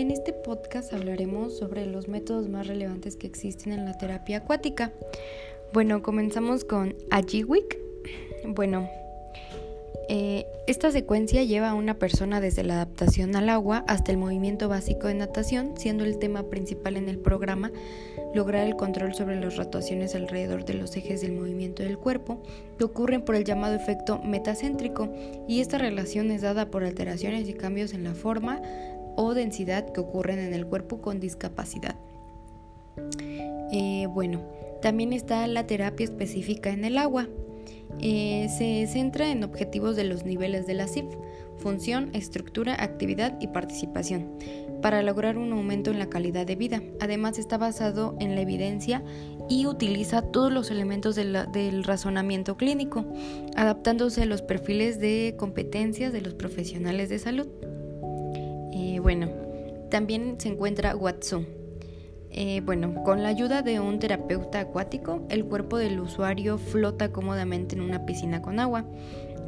En este podcast hablaremos sobre los métodos más relevantes que existen en la terapia acuática. Bueno, comenzamos con Ajiwik. Bueno, eh, esta secuencia lleva a una persona desde la adaptación al agua hasta el movimiento básico de natación, siendo el tema principal en el programa lograr el control sobre las rotaciones alrededor de los ejes del movimiento del cuerpo que ocurren por el llamado efecto metacéntrico y esta relación es dada por alteraciones y cambios en la forma o densidad que ocurren en el cuerpo con discapacidad. Eh, bueno, también está la terapia específica en el agua. Eh, se centra en objetivos de los niveles de la CIF, función, estructura, actividad y participación, para lograr un aumento en la calidad de vida. Además está basado en la evidencia y utiliza todos los elementos del razonamiento clínico, adaptándose a los perfiles de competencias de los profesionales de salud. Eh, bueno, también se encuentra Watsu. Eh, bueno, con la ayuda de un terapeuta acuático, el cuerpo del usuario flota cómodamente en una piscina con agua.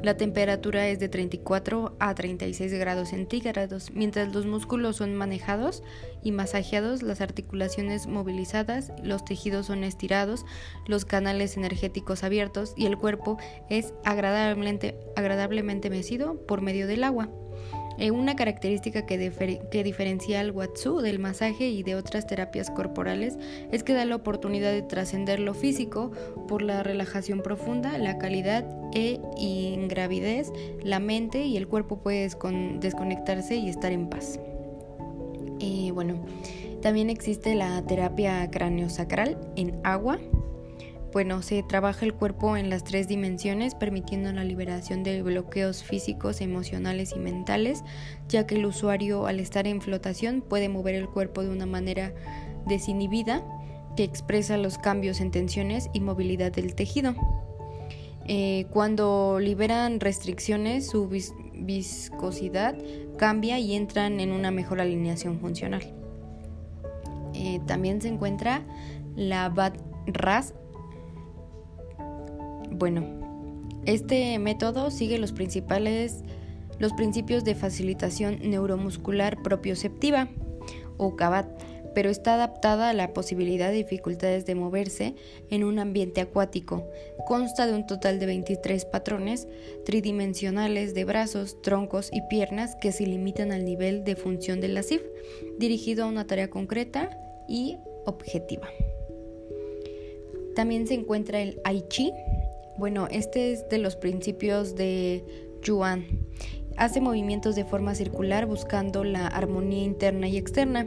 La temperatura es de 34 a 36 grados centígrados, mientras los músculos son manejados y masajeados, las articulaciones movilizadas, los tejidos son estirados, los canales energéticos abiertos y el cuerpo es agradablemente, agradablemente mecido por medio del agua. Eh, una característica que, diferencia al Watsu del masaje y de otras terapias corporales es que da la oportunidad de trascender lo físico por la relajación profunda, la calidad e ingravidez, la mente y el cuerpo puede desconectarse y estar en paz. Eh, bueno, también existe la terapia craneosacral en agua bueno, se trabaja el cuerpo en las tres dimensiones, permitiendo la liberación de bloqueos físicos, emocionales y mentales, ya que el usuario al estar en flotación puede mover el cuerpo de una manera desinhibida que expresa los cambios en tensiones y movilidad del tejido. Eh, cuando liberan restricciones, su viscosidad cambia y entran en una mejor alineación funcional. Eh, también se encuentra la Bad Ras bueno, este método sigue los principales los principios de facilitación neuromuscular propioceptiva o CABAT, pero está adaptada a la posibilidad de dificultades de moverse en un ambiente acuático. Consta de un total de 23 patrones tridimensionales de brazos, troncos y piernas que se limitan al nivel de función de la dirigido a una tarea concreta y objetiva. También se encuentra el Aichi, bueno, este es de los principios de Yuan. Hace movimientos de forma circular buscando la armonía interna y externa.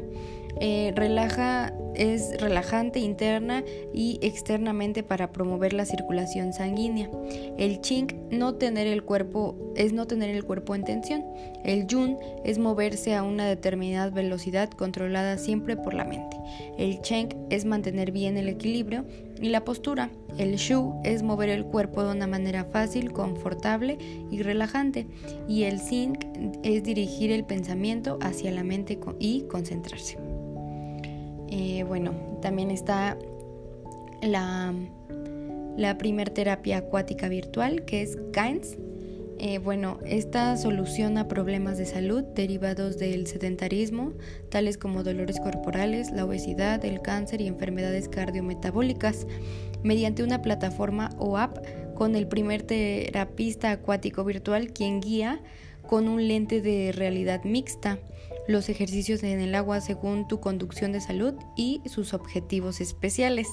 Eh, relaja, es relajante interna y externamente para promover la circulación sanguínea. El ching no tener el cuerpo es no tener el cuerpo en tensión. El yun es moverse a una determinada velocidad controlada siempre por la mente. El cheng es mantener bien el equilibrio y la postura. El shu es mover el cuerpo de una manera fácil, confortable y relajante. Y el sing es dirigir el pensamiento hacia la mente y concentrarse. Eh, bueno, también está la, la primer terapia acuática virtual, que es KAINS. Eh, bueno, esta soluciona problemas de salud derivados del sedentarismo, tales como dolores corporales, la obesidad, el cáncer y enfermedades cardiometabólicas, mediante una plataforma o app con el primer terapista acuático virtual quien guía con un lente de realidad mixta los ejercicios en el agua según tu conducción de salud y sus objetivos especiales.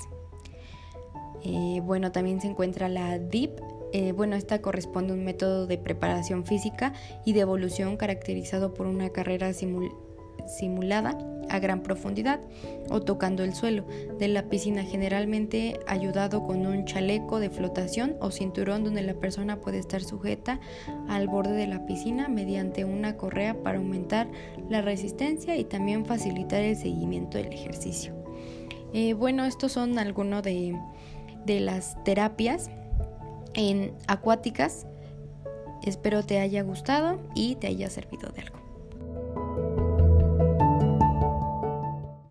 Eh, bueno, también se encuentra la DIP. Eh, bueno, esta corresponde a un método de preparación física y de evolución caracterizado por una carrera simulada a gran profundidad o tocando el suelo de la piscina, generalmente ayudado con un chaleco de flotación o cinturón donde la persona puede estar sujeta al borde de la piscina mediante una correa para aumentar la resistencia y también facilitar el seguimiento del ejercicio. Eh, bueno, estos son algunos de, de las terapias en acuáticas. Espero te haya gustado y te haya servido de algo.